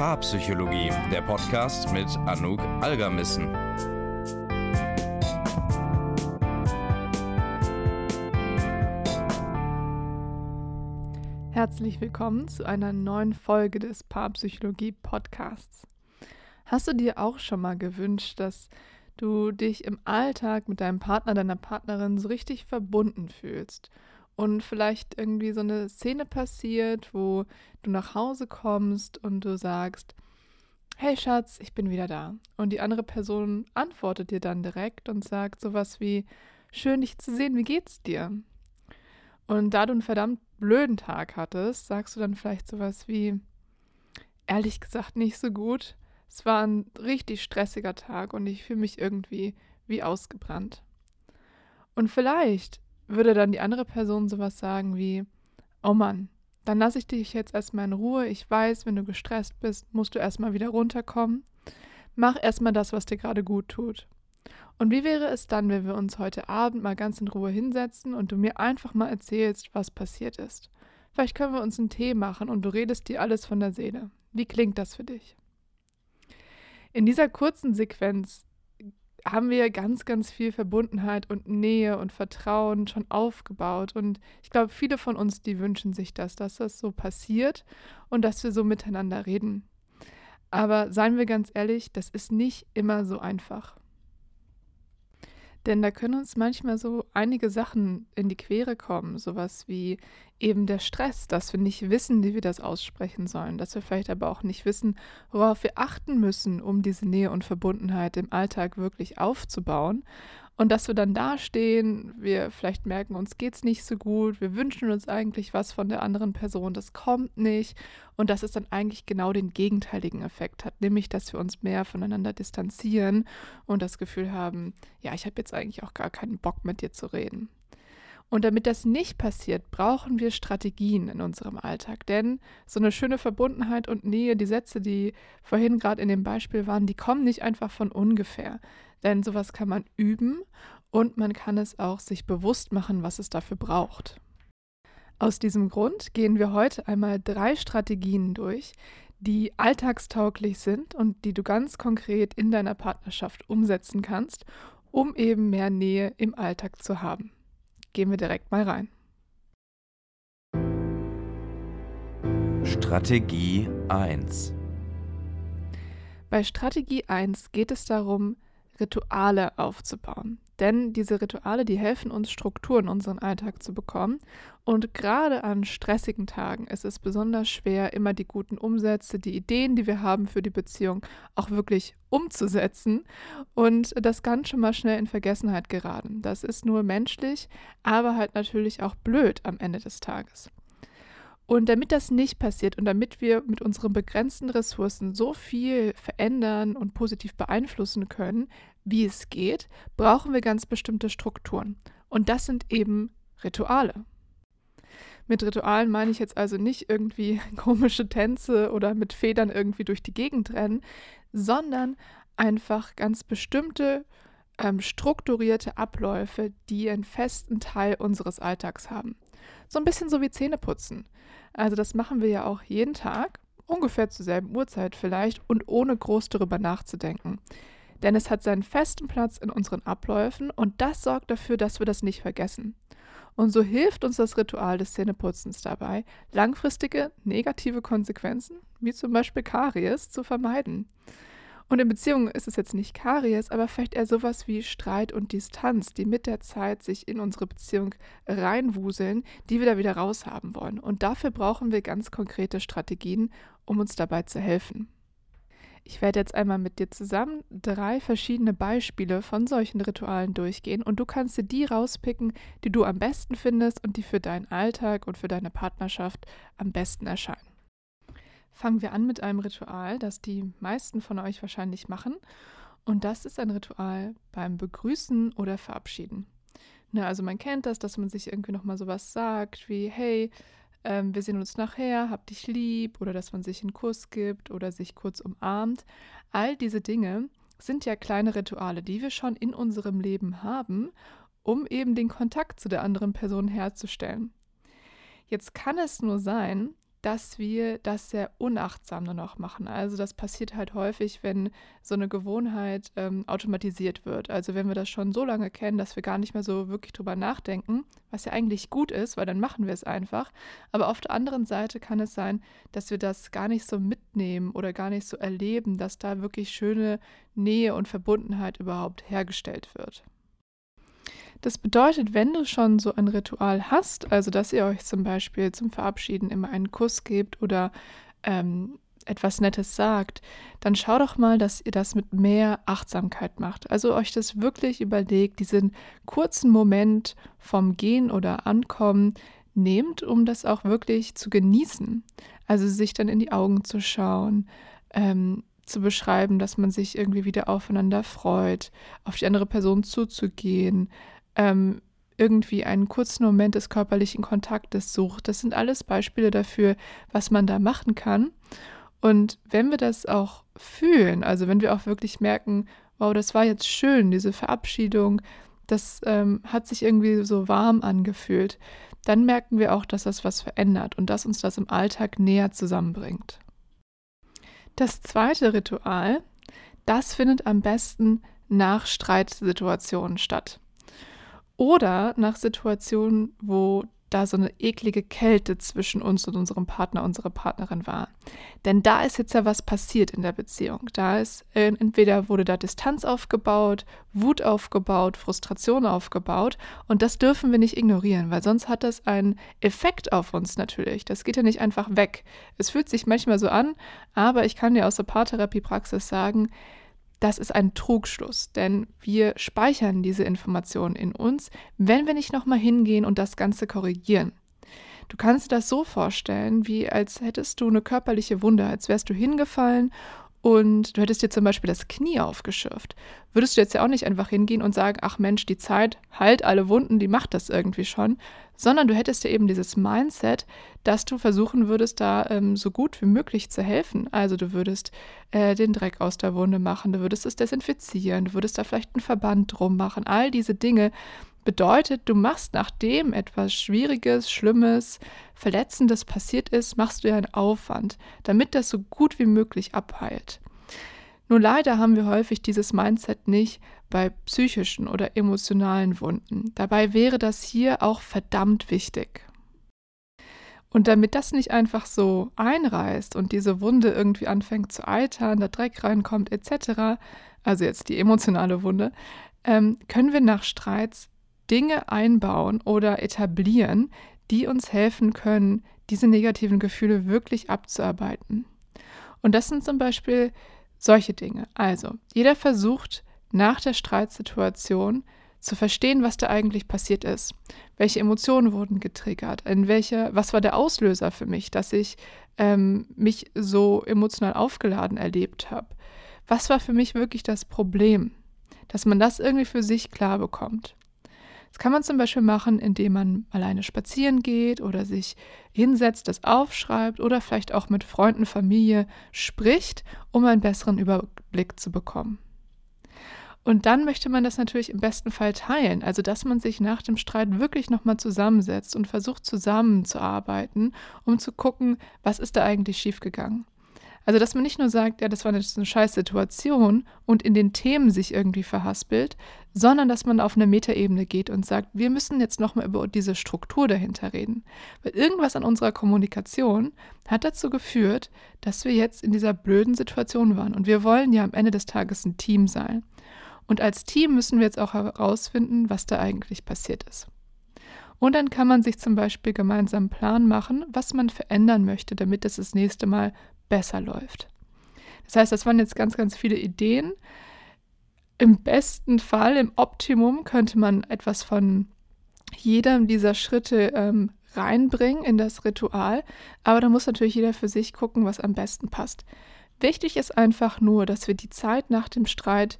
Paarpsychologie, der Podcast mit Anouk Algermissen. Herzlich willkommen zu einer neuen Folge des Paarpsychologie Podcasts. Hast du dir auch schon mal gewünscht, dass du dich im Alltag mit deinem Partner, deiner Partnerin so richtig verbunden fühlst und vielleicht irgendwie so eine Szene passiert, wo du nach Hause kommst und du sagst, hey Schatz, ich bin wieder da. Und die andere Person antwortet dir dann direkt und sagt sowas wie, schön dich zu sehen, wie geht's dir? Und da du einen verdammt blöden Tag hattest, sagst du dann vielleicht sowas wie, ehrlich gesagt nicht so gut. Es war ein richtig stressiger Tag und ich fühle mich irgendwie wie ausgebrannt. Und vielleicht würde dann die andere Person sowas sagen wie, oh Mann, dann lasse ich dich jetzt erstmal in Ruhe. Ich weiß, wenn du gestresst bist, musst du erstmal wieder runterkommen. Mach erstmal das, was dir gerade gut tut. Und wie wäre es dann, wenn wir uns heute Abend mal ganz in Ruhe hinsetzen und du mir einfach mal erzählst, was passiert ist? Vielleicht können wir uns einen Tee machen und du redest dir alles von der Seele. Wie klingt das für dich? In dieser kurzen Sequenz haben wir ganz, ganz viel Verbundenheit und Nähe und Vertrauen schon aufgebaut. Und ich glaube, viele von uns, die wünschen sich das, dass das so passiert und dass wir so miteinander reden. Aber seien wir ganz ehrlich, das ist nicht immer so einfach. Denn da können uns manchmal so einige Sachen in die Quere kommen, sowas wie eben der Stress, dass wir nicht wissen, wie wir das aussprechen sollen, dass wir vielleicht aber auch nicht wissen, worauf wir achten müssen, um diese Nähe und Verbundenheit im Alltag wirklich aufzubauen und dass wir dann dastehen, wir vielleicht merken, uns geht es nicht so gut, wir wünschen uns eigentlich was von der anderen Person, das kommt nicht. Und dass es dann eigentlich genau den gegenteiligen Effekt hat, nämlich dass wir uns mehr voneinander distanzieren und das Gefühl haben, ja, ich habe jetzt eigentlich auch gar keinen Bock mit dir zu reden. Und damit das nicht passiert, brauchen wir Strategien in unserem Alltag. Denn so eine schöne Verbundenheit und Nähe, die Sätze, die vorhin gerade in dem Beispiel waren, die kommen nicht einfach von ungefähr. Denn sowas kann man üben und man kann es auch sich bewusst machen, was es dafür braucht. Aus diesem Grund gehen wir heute einmal drei Strategien durch, die alltagstauglich sind und die du ganz konkret in deiner Partnerschaft umsetzen kannst, um eben mehr Nähe im Alltag zu haben. Gehen wir direkt mal rein. Strategie 1 Bei Strategie 1 geht es darum, Rituale aufzubauen. Denn diese Rituale, die helfen uns, Struktur in unseren Alltag zu bekommen. Und gerade an stressigen Tagen ist es besonders schwer, immer die guten Umsätze, die Ideen, die wir haben für die Beziehung, auch wirklich umzusetzen. Und das kann schon mal schnell in Vergessenheit geraten. Das ist nur menschlich, aber halt natürlich auch blöd am Ende des Tages. Und damit das nicht passiert und damit wir mit unseren begrenzten Ressourcen so viel verändern und positiv beeinflussen können, wie es geht, brauchen wir ganz bestimmte Strukturen. Und das sind eben Rituale. Mit Ritualen meine ich jetzt also nicht irgendwie komische Tänze oder mit Federn irgendwie durch die Gegend rennen, sondern einfach ganz bestimmte ähm, strukturierte Abläufe, die einen festen Teil unseres Alltags haben. So ein bisschen so wie Zähneputzen. Also das machen wir ja auch jeden Tag, ungefähr zur selben Uhrzeit vielleicht und ohne groß darüber nachzudenken. Denn es hat seinen festen Platz in unseren Abläufen und das sorgt dafür, dass wir das nicht vergessen. Und so hilft uns das Ritual des Zähneputzens dabei, langfristige negative Konsequenzen, wie zum Beispiel Karies, zu vermeiden. Und in Beziehungen ist es jetzt nicht Karies, aber vielleicht eher sowas wie Streit und Distanz, die mit der Zeit sich in unsere Beziehung reinwuseln, die wir da wieder raushaben wollen. Und dafür brauchen wir ganz konkrete Strategien, um uns dabei zu helfen. Ich werde jetzt einmal mit dir zusammen drei verschiedene Beispiele von solchen Ritualen durchgehen und du kannst dir die rauspicken, die du am besten findest und die für deinen Alltag und für deine Partnerschaft am besten erscheinen. Fangen wir an mit einem Ritual, das die meisten von euch wahrscheinlich machen. Und das ist ein Ritual beim Begrüßen oder Verabschieden. Ne, also man kennt das, dass man sich irgendwie nochmal sowas sagt wie, hey, ähm, wir sehen uns nachher, hab dich lieb, oder dass man sich einen Kuss gibt oder sich kurz umarmt. All diese Dinge sind ja kleine Rituale, die wir schon in unserem Leben haben, um eben den Kontakt zu der anderen Person herzustellen. Jetzt kann es nur sein, dass wir das sehr unachtsam nur noch machen. Also das passiert halt häufig, wenn so eine Gewohnheit ähm, automatisiert wird. Also wenn wir das schon so lange kennen, dass wir gar nicht mehr so wirklich drüber nachdenken, was ja eigentlich gut ist, weil dann machen wir es einfach. Aber auf der anderen Seite kann es sein, dass wir das gar nicht so mitnehmen oder gar nicht so erleben, dass da wirklich schöne Nähe und Verbundenheit überhaupt hergestellt wird. Das bedeutet, wenn du schon so ein Ritual hast, also dass ihr euch zum Beispiel zum Verabschieden immer einen Kuss gebt oder ähm, etwas Nettes sagt, dann schau doch mal, dass ihr das mit mehr Achtsamkeit macht. Also euch das wirklich überlegt, diesen kurzen Moment vom Gehen oder Ankommen nehmt, um das auch wirklich zu genießen. Also sich dann in die Augen zu schauen, ähm, zu beschreiben, dass man sich irgendwie wieder aufeinander freut, auf die andere Person zuzugehen, ähm, irgendwie einen kurzen Moment des körperlichen Kontaktes sucht. Das sind alles Beispiele dafür, was man da machen kann. Und wenn wir das auch fühlen, also wenn wir auch wirklich merken, wow, das war jetzt schön, diese Verabschiedung, das ähm, hat sich irgendwie so warm angefühlt, dann merken wir auch, dass das was verändert und dass uns das im Alltag näher zusammenbringt. Das zweite Ritual, das findet am besten nach Streitsituationen statt. Oder nach Situationen, wo da so eine eklige Kälte zwischen uns und unserem Partner, unserer Partnerin war. Denn da ist jetzt ja was passiert in der Beziehung. Da ist äh, entweder wurde da Distanz aufgebaut, Wut aufgebaut, Frustration aufgebaut und das dürfen wir nicht ignorieren, weil sonst hat das einen Effekt auf uns natürlich. Das geht ja nicht einfach weg. Es fühlt sich manchmal so an, aber ich kann dir aus der Paartherapiepraxis sagen, das ist ein Trugschluss, denn wir speichern diese Informationen in uns, wenn wir nicht nochmal hingehen und das Ganze korrigieren. Du kannst dir das so vorstellen, wie als hättest du eine körperliche Wunde, als wärst du hingefallen und du hättest dir zum Beispiel das Knie aufgeschürft, würdest du jetzt ja auch nicht einfach hingehen und sagen, ach Mensch, die Zeit heilt alle Wunden, die macht das irgendwie schon, sondern du hättest ja eben dieses Mindset, dass du versuchen würdest, da ähm, so gut wie möglich zu helfen. Also du würdest äh, den Dreck aus der Wunde machen, du würdest es desinfizieren, du würdest da vielleicht einen Verband drum machen, all diese Dinge, Bedeutet, du machst, nachdem etwas Schwieriges, Schlimmes, Verletzendes passiert ist, machst du ja einen Aufwand, damit das so gut wie möglich abheilt. Nur leider haben wir häufig dieses Mindset nicht bei psychischen oder emotionalen Wunden. Dabei wäre das hier auch verdammt wichtig. Und damit das nicht einfach so einreißt und diese Wunde irgendwie anfängt zu eitern, der Dreck reinkommt etc., also jetzt die emotionale Wunde, ähm, können wir nach Streits Dinge einbauen oder etablieren, die uns helfen können, diese negativen Gefühle wirklich abzuarbeiten. Und das sind zum Beispiel solche Dinge. Also, jeder versucht nach der Streitsituation zu verstehen, was da eigentlich passiert ist. Welche Emotionen wurden getriggert? In welcher, was war der Auslöser für mich, dass ich ähm, mich so emotional aufgeladen erlebt habe? Was war für mich wirklich das Problem? Dass man das irgendwie für sich klar bekommt. Das kann man zum Beispiel machen, indem man alleine spazieren geht oder sich hinsetzt, das aufschreibt oder vielleicht auch mit Freunden, Familie spricht, um einen besseren Überblick zu bekommen. Und dann möchte man das natürlich im besten Fall teilen, also dass man sich nach dem Streit wirklich nochmal zusammensetzt und versucht zusammenzuarbeiten, um zu gucken, was ist da eigentlich schiefgegangen. Also, dass man nicht nur sagt, ja, das war eine, eine scheiß Situation und in den Themen sich irgendwie verhaspelt, sondern dass man auf eine Metaebene geht und sagt, wir müssen jetzt nochmal über diese Struktur dahinter reden. Weil irgendwas an unserer Kommunikation hat dazu geführt, dass wir jetzt in dieser blöden Situation waren. Und wir wollen ja am Ende des Tages ein Team sein. Und als Team müssen wir jetzt auch herausfinden, was da eigentlich passiert ist. Und dann kann man sich zum Beispiel gemeinsam einen Plan machen, was man verändern möchte, damit es das nächste Mal besser läuft. Das heißt, das waren jetzt ganz, ganz viele Ideen. Im besten Fall, im Optimum, könnte man etwas von jedem dieser Schritte ähm, reinbringen in das Ritual, aber da muss natürlich jeder für sich gucken, was am besten passt. Wichtig ist einfach nur, dass wir die Zeit nach dem Streit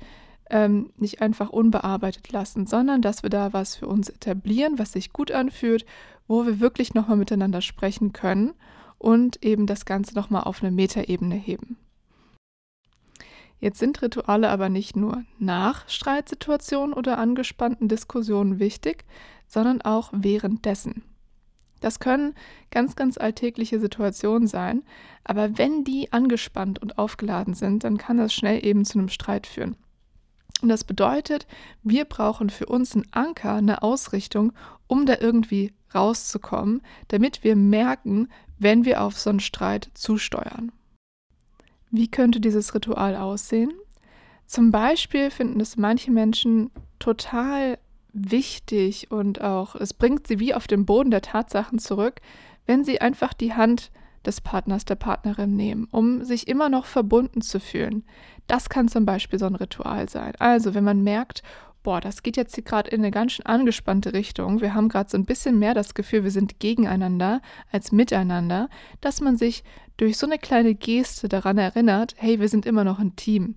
ähm, nicht einfach unbearbeitet lassen, sondern dass wir da was für uns etablieren, was sich gut anfühlt, wo wir wirklich nochmal miteinander sprechen können und eben das Ganze nochmal auf eine Metaebene heben. Jetzt sind Rituale aber nicht nur nach Streitsituationen oder angespannten Diskussionen wichtig, sondern auch währenddessen. Das können ganz, ganz alltägliche Situationen sein, aber wenn die angespannt und aufgeladen sind, dann kann das schnell eben zu einem Streit führen. Und das bedeutet, wir brauchen für uns einen Anker, eine Ausrichtung, um da irgendwie rauszukommen, damit wir merken, wenn wir auf so einen Streit zusteuern. Wie könnte dieses Ritual aussehen? Zum Beispiel finden es manche Menschen total wichtig und auch es bringt sie wie auf den Boden der Tatsachen zurück, wenn sie einfach die Hand des Partners, der Partnerin nehmen, um sich immer noch verbunden zu fühlen. Das kann zum Beispiel so ein Ritual sein. Also, wenn man merkt, boah, das geht jetzt hier gerade in eine ganz schön angespannte Richtung, wir haben gerade so ein bisschen mehr das Gefühl, wir sind gegeneinander als miteinander, dass man sich durch so eine kleine Geste daran erinnert, hey, wir sind immer noch ein Team.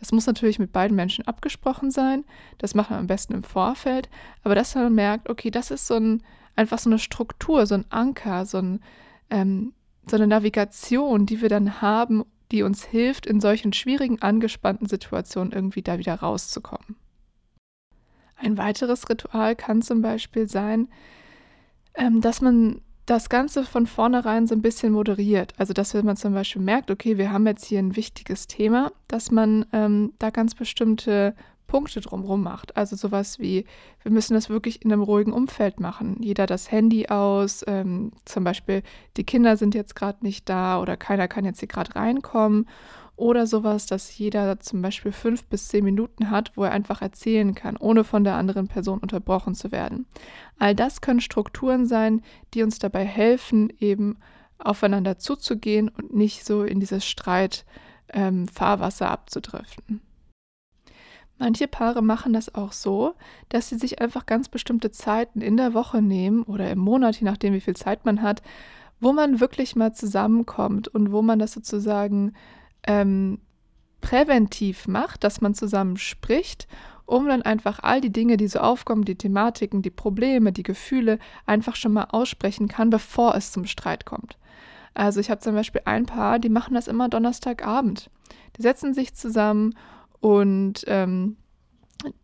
Das muss natürlich mit beiden Menschen abgesprochen sein. Das macht man am besten im Vorfeld. Aber dass man merkt, okay, das ist so ein, einfach so eine Struktur, so ein Anker, so, ein, ähm, so eine Navigation, die wir dann haben, die uns hilft, in solchen schwierigen, angespannten Situationen irgendwie da wieder rauszukommen. Ein weiteres Ritual kann zum Beispiel sein, ähm, dass man das Ganze von vornherein so ein bisschen moderiert. Also, dass wenn man zum Beispiel merkt, okay, wir haben jetzt hier ein wichtiges Thema, dass man ähm, da ganz bestimmte Punkte drumherum macht. Also sowas wie, wir müssen das wirklich in einem ruhigen Umfeld machen. Jeder das Handy aus, ähm, zum Beispiel die Kinder sind jetzt gerade nicht da oder keiner kann jetzt hier gerade reinkommen oder sowas, dass jeder zum Beispiel fünf bis zehn Minuten hat, wo er einfach erzählen kann, ohne von der anderen Person unterbrochen zu werden. All das können Strukturen sein, die uns dabei helfen, eben aufeinander zuzugehen und nicht so in dieses Streit-Fahrwasser ähm, abzudriften. Manche Paare machen das auch so, dass sie sich einfach ganz bestimmte Zeiten in der Woche nehmen oder im Monat, je nachdem, wie viel Zeit man hat, wo man wirklich mal zusammenkommt und wo man das sozusagen ähm, präventiv macht, dass man zusammen spricht, um dann einfach all die Dinge, die so aufkommen, die Thematiken, die Probleme, die Gefühle einfach schon mal aussprechen kann, bevor es zum Streit kommt. Also ich habe zum Beispiel ein Paar, die machen das immer Donnerstagabend. Die setzen sich zusammen und ähm,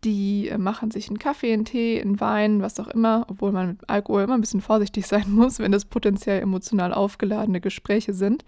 die äh, machen sich einen Kaffee, einen Tee, einen Wein, was auch immer, obwohl man mit Alkohol immer ein bisschen vorsichtig sein muss, wenn das potenziell emotional aufgeladene Gespräche sind.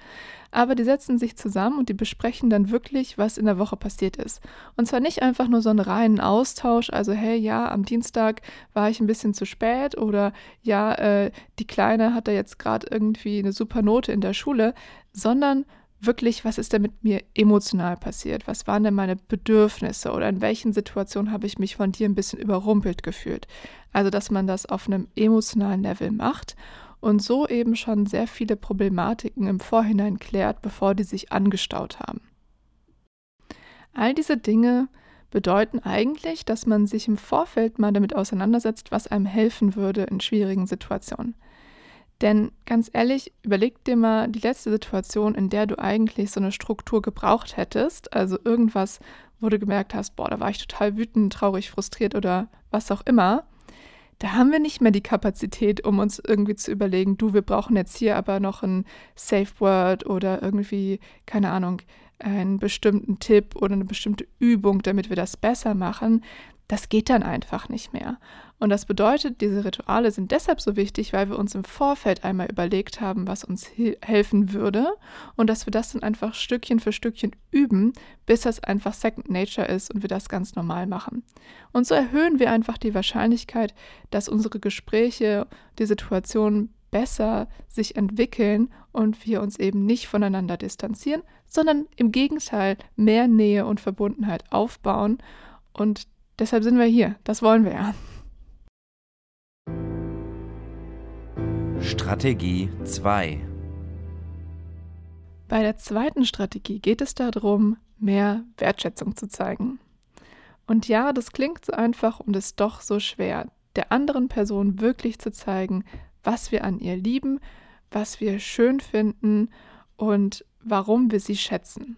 Aber die setzen sich zusammen und die besprechen dann wirklich, was in der Woche passiert ist. Und zwar nicht einfach nur so einen reinen Austausch, also hey, ja, am Dienstag war ich ein bisschen zu spät oder ja, äh, die Kleine hat da jetzt gerade irgendwie eine super Note in der Schule, sondern wirklich, was ist denn mit mir emotional passiert? Was waren denn meine Bedürfnisse oder in welchen Situationen habe ich mich von dir ein bisschen überrumpelt gefühlt? Also, dass man das auf einem emotionalen Level macht und so eben schon sehr viele Problematiken im Vorhinein klärt, bevor die sich angestaut haben. All diese Dinge bedeuten eigentlich, dass man sich im Vorfeld mal damit auseinandersetzt, was einem helfen würde in schwierigen Situationen. Denn ganz ehrlich, überleg dir mal die letzte Situation, in der du eigentlich so eine Struktur gebraucht hättest, also irgendwas, wo du gemerkt hast, boah, da war ich total wütend, traurig, frustriert oder was auch immer. Da haben wir nicht mehr die Kapazität, um uns irgendwie zu überlegen, du, wir brauchen jetzt hier aber noch ein Safe Word oder irgendwie, keine Ahnung, einen bestimmten Tipp oder eine bestimmte Übung, damit wir das besser machen. Das geht dann einfach nicht mehr. Und das bedeutet, diese Rituale sind deshalb so wichtig, weil wir uns im Vorfeld einmal überlegt haben, was uns helfen würde und dass wir das dann einfach Stückchen für Stückchen üben, bis das einfach Second Nature ist und wir das ganz normal machen. Und so erhöhen wir einfach die Wahrscheinlichkeit, dass unsere Gespräche, die Situation besser sich entwickeln und wir uns eben nicht voneinander distanzieren, sondern im Gegenteil mehr Nähe und Verbundenheit aufbauen. Und deshalb sind wir hier. Das wollen wir ja. Strategie 2 Bei der zweiten Strategie geht es darum, mehr Wertschätzung zu zeigen. Und ja, das klingt so einfach und ist doch so schwer, der anderen Person wirklich zu zeigen, was wir an ihr lieben, was wir schön finden und warum wir sie schätzen.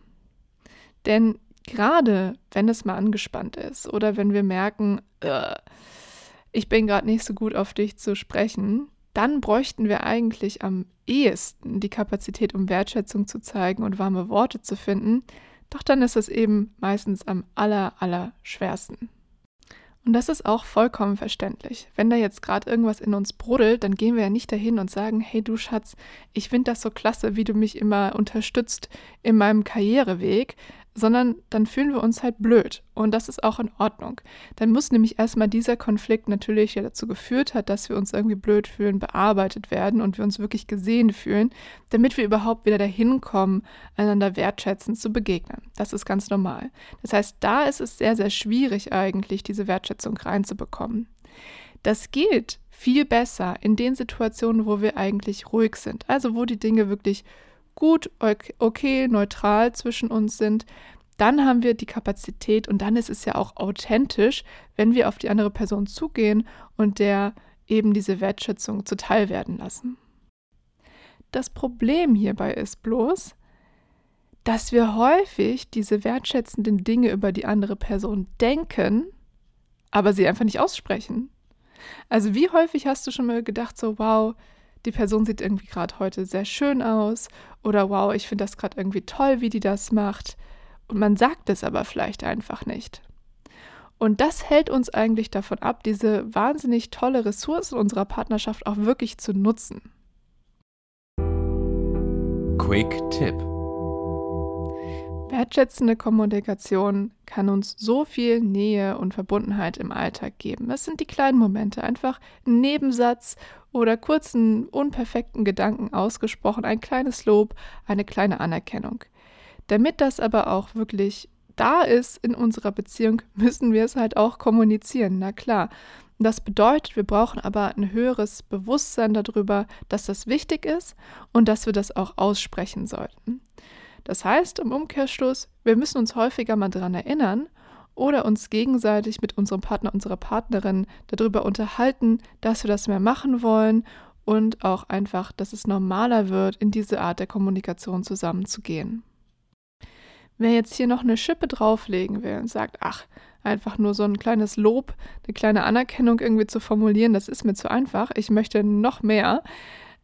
Denn gerade wenn es mal angespannt ist oder wenn wir merken, ich bin gerade nicht so gut auf dich zu sprechen, dann bräuchten wir eigentlich am ehesten die Kapazität, um Wertschätzung zu zeigen und warme Worte zu finden. Doch dann ist es eben meistens am aller, aller schwersten. Und das ist auch vollkommen verständlich. Wenn da jetzt gerade irgendwas in uns brodelt, dann gehen wir ja nicht dahin und sagen, hey du Schatz, ich finde das so klasse, wie du mich immer unterstützt in meinem Karriereweg, sondern dann fühlen wir uns halt blöd. Und das ist auch in Ordnung. Dann muss nämlich erstmal dieser Konflikt natürlich, der dazu geführt hat, dass wir uns irgendwie blöd fühlen, bearbeitet werden und wir uns wirklich gesehen fühlen, damit wir überhaupt wieder dahin kommen, einander wertschätzend zu begegnen. Das ist ganz normal. Das heißt, da ist es sehr, sehr schwierig eigentlich, diese Wertschätzung reinzubekommen. Das geht viel besser in den Situationen, wo wir eigentlich ruhig sind. Also wo die Dinge wirklich gut, okay, neutral zwischen uns sind, dann haben wir die Kapazität und dann ist es ja auch authentisch, wenn wir auf die andere Person zugehen und der eben diese Wertschätzung zuteil werden lassen. Das Problem hierbei ist bloß, dass wir häufig diese wertschätzenden Dinge über die andere Person denken, aber sie einfach nicht aussprechen. Also wie häufig hast du schon mal gedacht, so, wow, die Person sieht irgendwie gerade heute sehr schön aus oder wow, ich finde das gerade irgendwie toll, wie die das macht. Und man sagt es aber vielleicht einfach nicht. Und das hält uns eigentlich davon ab, diese wahnsinnig tolle Ressource unserer Partnerschaft auch wirklich zu nutzen. Quick Tipp. Wertschätzende Kommunikation kann uns so viel Nähe und Verbundenheit im Alltag geben. Es sind die kleinen Momente, einfach ein Nebensatz oder kurzen, unperfekten Gedanken ausgesprochen, ein kleines Lob, eine kleine Anerkennung. Damit das aber auch wirklich da ist in unserer Beziehung, müssen wir es halt auch kommunizieren, na klar. Das bedeutet, wir brauchen aber ein höheres Bewusstsein darüber, dass das wichtig ist und dass wir das auch aussprechen sollten. Das heißt, im Umkehrschluss, wir müssen uns häufiger mal daran erinnern oder uns gegenseitig mit unserem Partner, unserer Partnerin darüber unterhalten, dass wir das mehr machen wollen und auch einfach, dass es normaler wird, in diese Art der Kommunikation zusammenzugehen. Wer jetzt hier noch eine Schippe drauflegen will und sagt, ach, einfach nur so ein kleines Lob, eine kleine Anerkennung irgendwie zu formulieren, das ist mir zu einfach, ich möchte noch mehr,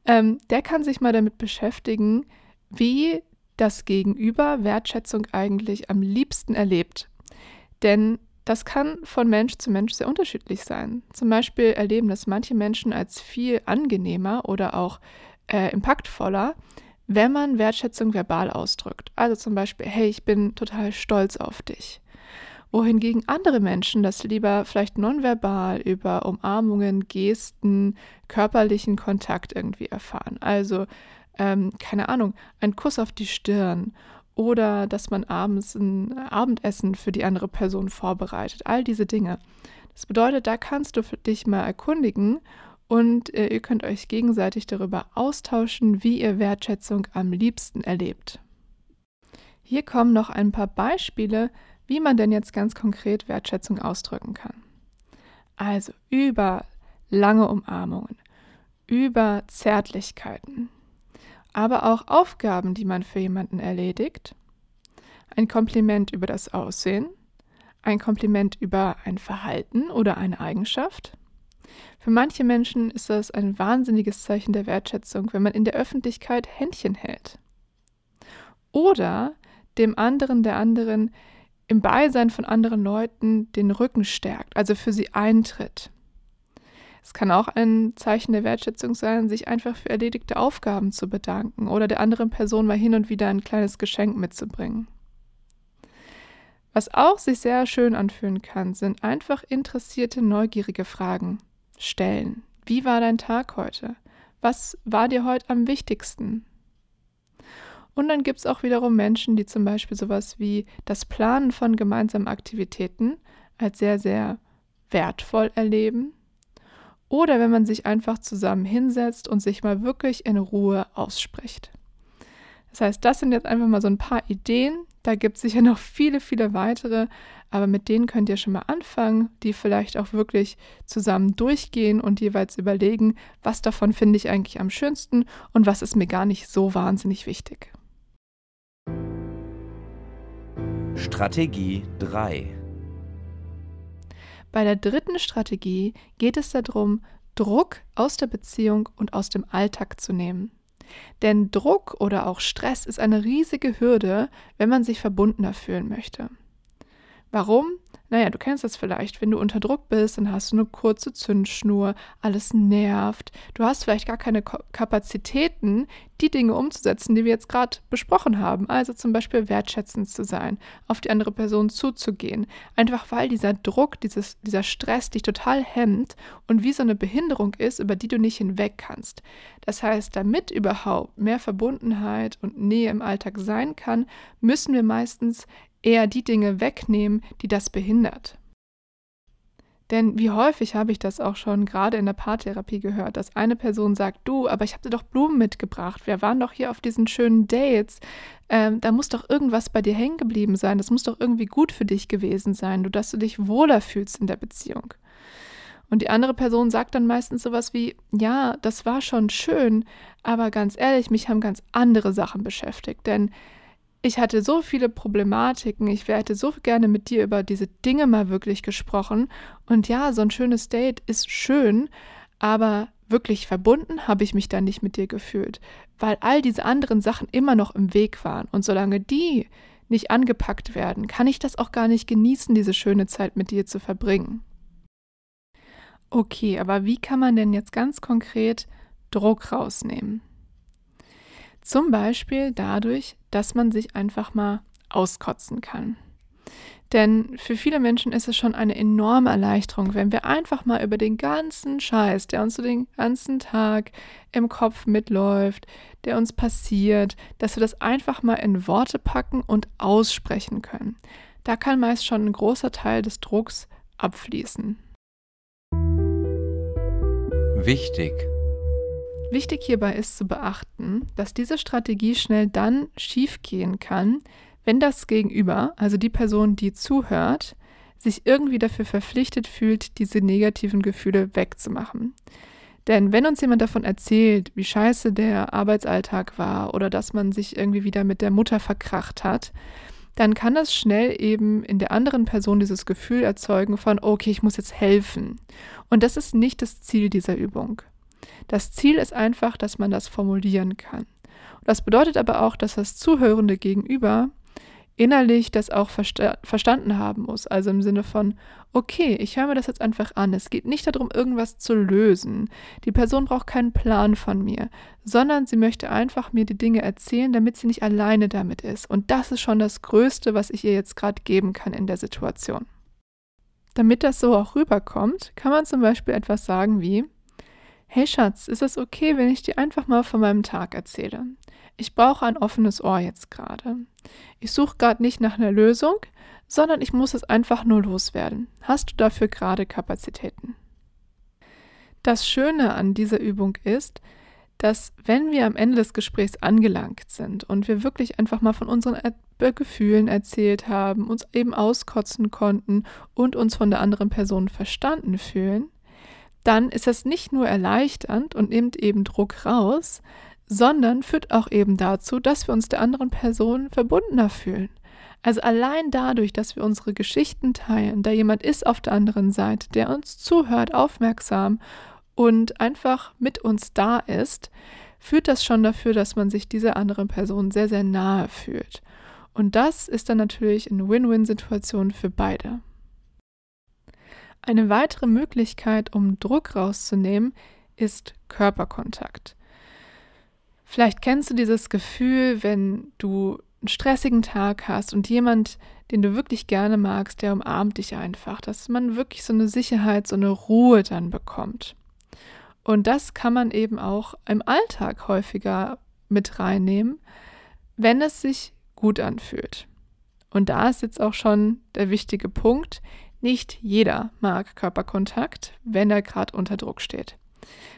ähm, der kann sich mal damit beschäftigen, wie das Gegenüber Wertschätzung eigentlich am liebsten erlebt. Denn das kann von Mensch zu Mensch sehr unterschiedlich sein. Zum Beispiel erleben das manche Menschen als viel angenehmer oder auch äh, impactvoller, wenn man Wertschätzung verbal ausdrückt. Also zum Beispiel, hey, ich bin total stolz auf dich. Wohingegen andere Menschen das lieber vielleicht nonverbal über Umarmungen, Gesten, körperlichen Kontakt irgendwie erfahren. Also ähm, keine Ahnung, ein Kuss auf die Stirn oder dass man abends ein Abendessen für die andere Person vorbereitet. All diese Dinge. Das bedeutet, da kannst du dich mal erkundigen und äh, ihr könnt euch gegenseitig darüber austauschen, wie ihr Wertschätzung am liebsten erlebt. Hier kommen noch ein paar Beispiele, wie man denn jetzt ganz konkret Wertschätzung ausdrücken kann. Also über lange Umarmungen, über Zärtlichkeiten, aber auch Aufgaben, die man für jemanden erledigt, ein Kompliment über das Aussehen, ein Kompliment über ein Verhalten oder eine Eigenschaft. Für manche Menschen ist das ein wahnsinniges Zeichen der Wertschätzung, wenn man in der Öffentlichkeit Händchen hält. Oder dem anderen, der anderen im Beisein von anderen Leuten den Rücken stärkt, also für sie eintritt. Es kann auch ein Zeichen der Wertschätzung sein, sich einfach für erledigte Aufgaben zu bedanken oder der anderen Person mal hin und wieder ein kleines Geschenk mitzubringen. Was auch sich sehr schön anfühlen kann, sind einfach interessierte, neugierige Fragen stellen. Wie war dein Tag heute? Was war dir heute am wichtigsten? Und dann gibt es auch wiederum Menschen, die zum Beispiel sowas wie das Planen von gemeinsamen Aktivitäten als sehr, sehr wertvoll erleben oder wenn man sich einfach zusammen hinsetzt und sich mal wirklich in Ruhe ausspricht. Das heißt, das sind jetzt einfach mal so ein paar Ideen. Da gibt es sicher noch viele, viele weitere, aber mit denen könnt ihr schon mal anfangen, die vielleicht auch wirklich zusammen durchgehen und jeweils überlegen, was davon finde ich eigentlich am schönsten und was ist mir gar nicht so wahnsinnig wichtig. Strategie 3 bei der dritten Strategie geht es darum, Druck aus der Beziehung und aus dem Alltag zu nehmen. Denn Druck oder auch Stress ist eine riesige Hürde, wenn man sich verbundener fühlen möchte. Warum? Naja, du kennst das vielleicht. Wenn du unter Druck bist, dann hast du eine kurze Zündschnur, alles nervt. Du hast vielleicht gar keine Kapazitäten, die Dinge umzusetzen, die wir jetzt gerade besprochen haben. Also zum Beispiel wertschätzend zu sein, auf die andere Person zuzugehen. Einfach weil dieser Druck, dieses, dieser Stress dich total hemmt und wie so eine Behinderung ist, über die du nicht hinweg kannst. Das heißt, damit überhaupt mehr Verbundenheit und Nähe im Alltag sein kann, müssen wir meistens eher die Dinge wegnehmen, die das behindert. Denn wie häufig habe ich das auch schon gerade in der Paartherapie gehört, dass eine Person sagt, du, aber ich habe dir doch Blumen mitgebracht, wir waren doch hier auf diesen schönen Dates, ähm, da muss doch irgendwas bei dir hängen geblieben sein, das muss doch irgendwie gut für dich gewesen sein, du, dass du dich wohler fühlst in der Beziehung. Und die andere Person sagt dann meistens sowas wie, ja, das war schon schön, aber ganz ehrlich, mich haben ganz andere Sachen beschäftigt, denn ich hatte so viele Problematiken, ich hätte so gerne mit dir über diese Dinge mal wirklich gesprochen. Und ja, so ein schönes Date ist schön, aber wirklich verbunden habe ich mich dann nicht mit dir gefühlt, weil all diese anderen Sachen immer noch im Weg waren. Und solange die nicht angepackt werden, kann ich das auch gar nicht genießen, diese schöne Zeit mit dir zu verbringen. Okay, aber wie kann man denn jetzt ganz konkret Druck rausnehmen? Zum Beispiel dadurch, dass man sich einfach mal auskotzen kann. Denn für viele Menschen ist es schon eine enorme Erleichterung, wenn wir einfach mal über den ganzen Scheiß, der uns so den ganzen Tag im Kopf mitläuft, der uns passiert, dass wir das einfach mal in Worte packen und aussprechen können. Da kann meist schon ein großer Teil des Drucks abfließen. Wichtig. Wichtig hierbei ist zu beachten, dass diese Strategie schnell dann schiefgehen kann, wenn das Gegenüber, also die Person, die zuhört, sich irgendwie dafür verpflichtet fühlt, diese negativen Gefühle wegzumachen. Denn wenn uns jemand davon erzählt, wie scheiße der Arbeitsalltag war oder dass man sich irgendwie wieder mit der Mutter verkracht hat, dann kann das schnell eben in der anderen Person dieses Gefühl erzeugen von, okay, ich muss jetzt helfen. Und das ist nicht das Ziel dieser Übung. Das Ziel ist einfach, dass man das formulieren kann. Und das bedeutet aber auch, dass das zuhörende Gegenüber innerlich das auch versta verstanden haben muss. Also im Sinne von, okay, ich höre mir das jetzt einfach an. Es geht nicht darum, irgendwas zu lösen. Die Person braucht keinen Plan von mir, sondern sie möchte einfach mir die Dinge erzählen, damit sie nicht alleine damit ist. Und das ist schon das Größte, was ich ihr jetzt gerade geben kann in der Situation. Damit das so auch rüberkommt, kann man zum Beispiel etwas sagen wie, Hey Schatz, ist es okay, wenn ich dir einfach mal von meinem Tag erzähle? Ich brauche ein offenes Ohr jetzt gerade. Ich suche gerade nicht nach einer Lösung, sondern ich muss es einfach nur loswerden. Hast du dafür gerade Kapazitäten? Das Schöne an dieser Übung ist, dass wenn wir am Ende des Gesprächs angelangt sind und wir wirklich einfach mal von unseren Gefühlen erzählt haben, uns eben auskotzen konnten und uns von der anderen Person verstanden fühlen, dann ist das nicht nur erleichternd und nimmt eben Druck raus, sondern führt auch eben dazu, dass wir uns der anderen Person verbundener fühlen. Also allein dadurch, dass wir unsere Geschichten teilen, da jemand ist auf der anderen Seite, der uns zuhört, aufmerksam und einfach mit uns da ist, führt das schon dafür, dass man sich dieser anderen Person sehr, sehr nahe fühlt. Und das ist dann natürlich eine Win-Win-Situation für beide. Eine weitere Möglichkeit, um Druck rauszunehmen, ist Körperkontakt. Vielleicht kennst du dieses Gefühl, wenn du einen stressigen Tag hast und jemand, den du wirklich gerne magst, der umarmt dich einfach, dass man wirklich so eine Sicherheit, so eine Ruhe dann bekommt. Und das kann man eben auch im Alltag häufiger mit reinnehmen, wenn es sich gut anfühlt. Und da ist jetzt auch schon der wichtige Punkt, nicht jeder mag Körperkontakt, wenn er gerade unter Druck steht.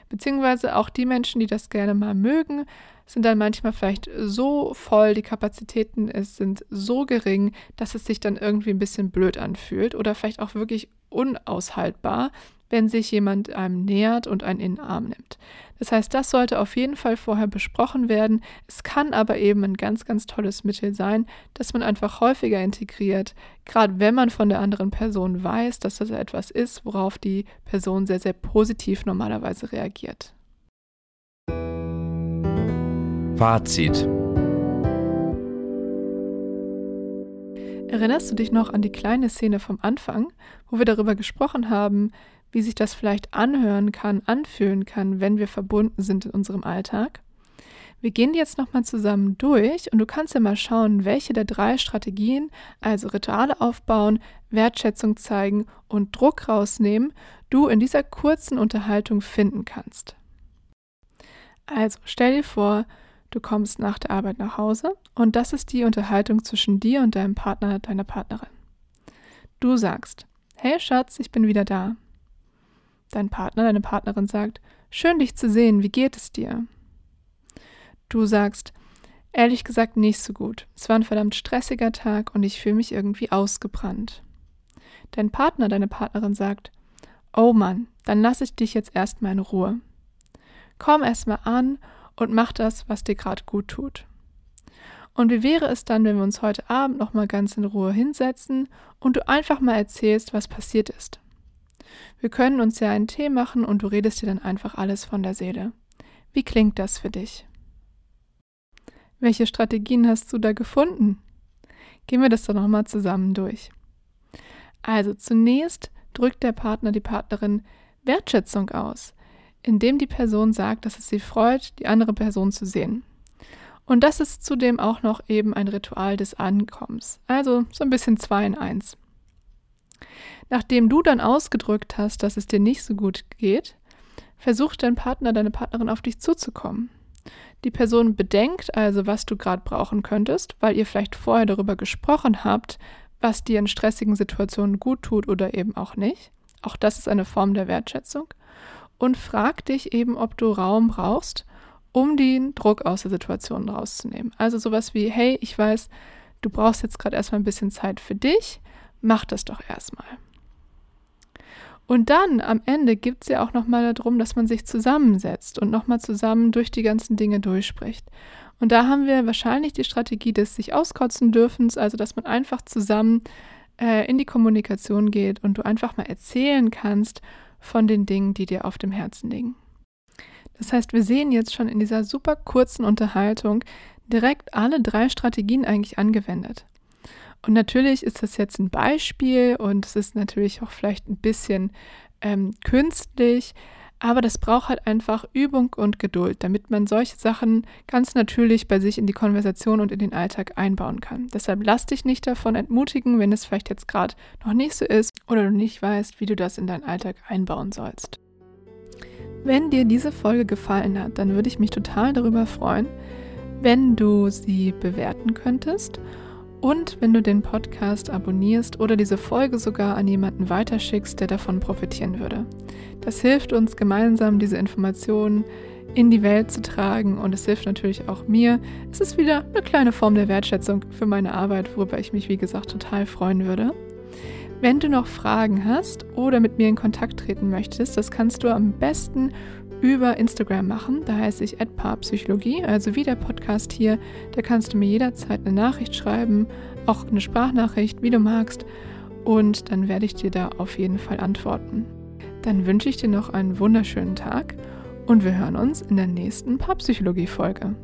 Beziehungsweise auch die Menschen, die das gerne mal mögen, sind dann manchmal vielleicht so voll, die Kapazitäten sind so gering, dass es sich dann irgendwie ein bisschen blöd anfühlt oder vielleicht auch wirklich unaushaltbar, wenn sich jemand einem nähert und einen in den Arm nimmt. Das heißt, das sollte auf jeden Fall vorher besprochen werden. Es kann aber eben ein ganz, ganz tolles Mittel sein, dass man einfach häufiger integriert, gerade wenn man von der anderen Person weiß, dass das etwas ist, worauf die Person sehr, sehr positiv normalerweise reagiert. Fazit. Erinnerst du dich noch an die kleine Szene vom Anfang, wo wir darüber gesprochen haben, wie sich das vielleicht anhören kann, anfühlen kann, wenn wir verbunden sind in unserem Alltag? Wir gehen die jetzt nochmal zusammen durch und du kannst ja mal schauen, welche der drei Strategien, also Rituale aufbauen, Wertschätzung zeigen und Druck rausnehmen, du in dieser kurzen Unterhaltung finden kannst. Also stell dir vor, du kommst nach der Arbeit nach Hause und das ist die Unterhaltung zwischen dir und deinem Partner, deiner Partnerin. Du sagst, hey Schatz, ich bin wieder da. Dein Partner, deine Partnerin sagt, schön dich zu sehen, wie geht es dir? Du sagst, ehrlich gesagt nicht so gut. Es war ein verdammt stressiger Tag und ich fühle mich irgendwie ausgebrannt. Dein Partner, deine Partnerin sagt, oh Mann, dann lasse ich dich jetzt erstmal in Ruhe. Komm erstmal an und mach das, was dir gerade gut tut. Und wie wäre es dann, wenn wir uns heute Abend nochmal ganz in Ruhe hinsetzen und du einfach mal erzählst, was passiert ist? Wir können uns ja einen Tee machen und du redest dir dann einfach alles von der Seele. Wie klingt das für dich? Welche Strategien hast du da gefunden? Gehen wir das doch nochmal zusammen durch. Also zunächst drückt der Partner, die Partnerin Wertschätzung aus, indem die Person sagt, dass es sie freut, die andere Person zu sehen. Und das ist zudem auch noch eben ein Ritual des Ankommens. Also so ein bisschen zwei in eins. Nachdem du dann ausgedrückt hast, dass es dir nicht so gut geht, versucht dein Partner, deine Partnerin auf dich zuzukommen. Die Person bedenkt also, was du gerade brauchen könntest, weil ihr vielleicht vorher darüber gesprochen habt, was dir in stressigen Situationen gut tut oder eben auch nicht. Auch das ist eine Form der Wertschätzung. Und frag dich eben, ob du Raum brauchst, um den Druck aus der Situation rauszunehmen. Also sowas wie, hey, ich weiß, du brauchst jetzt gerade erstmal ein bisschen Zeit für dich, mach das doch erstmal. Und dann am Ende geht es ja auch nochmal darum, dass man sich zusammensetzt und nochmal zusammen durch die ganzen Dinge durchspricht. Und da haben wir wahrscheinlich die Strategie des sich auskotzen dürfens, also dass man einfach zusammen äh, in die Kommunikation geht und du einfach mal erzählen kannst von den Dingen, die dir auf dem Herzen liegen. Das heißt, wir sehen jetzt schon in dieser super kurzen Unterhaltung direkt alle drei Strategien eigentlich angewendet. Und natürlich ist das jetzt ein Beispiel und es ist natürlich auch vielleicht ein bisschen ähm, künstlich, aber das braucht halt einfach Übung und Geduld, damit man solche Sachen ganz natürlich bei sich in die Konversation und in den Alltag einbauen kann. Deshalb lass dich nicht davon entmutigen, wenn es vielleicht jetzt gerade noch nicht so ist oder du nicht weißt, wie du das in deinen Alltag einbauen sollst. Wenn dir diese Folge gefallen hat, dann würde ich mich total darüber freuen, wenn du sie bewerten könntest und wenn du den Podcast abonnierst oder diese Folge sogar an jemanden weiterschickst, der davon profitieren würde. Das hilft uns gemeinsam, diese Informationen in die Welt zu tragen und es hilft natürlich auch mir. Es ist wieder eine kleine Form der Wertschätzung für meine Arbeit, worüber ich mich, wie gesagt, total freuen würde. Wenn du noch Fragen hast oder mit mir in Kontakt treten möchtest, das kannst du am besten über Instagram machen. Da heiße ich Psychologie, also wie der Podcast hier. Da kannst du mir jederzeit eine Nachricht schreiben, auch eine Sprachnachricht, wie du magst. Und dann werde ich dir da auf jeden Fall antworten. Dann wünsche ich dir noch einen wunderschönen Tag und wir hören uns in der nächsten Paarpsychologie-Folge.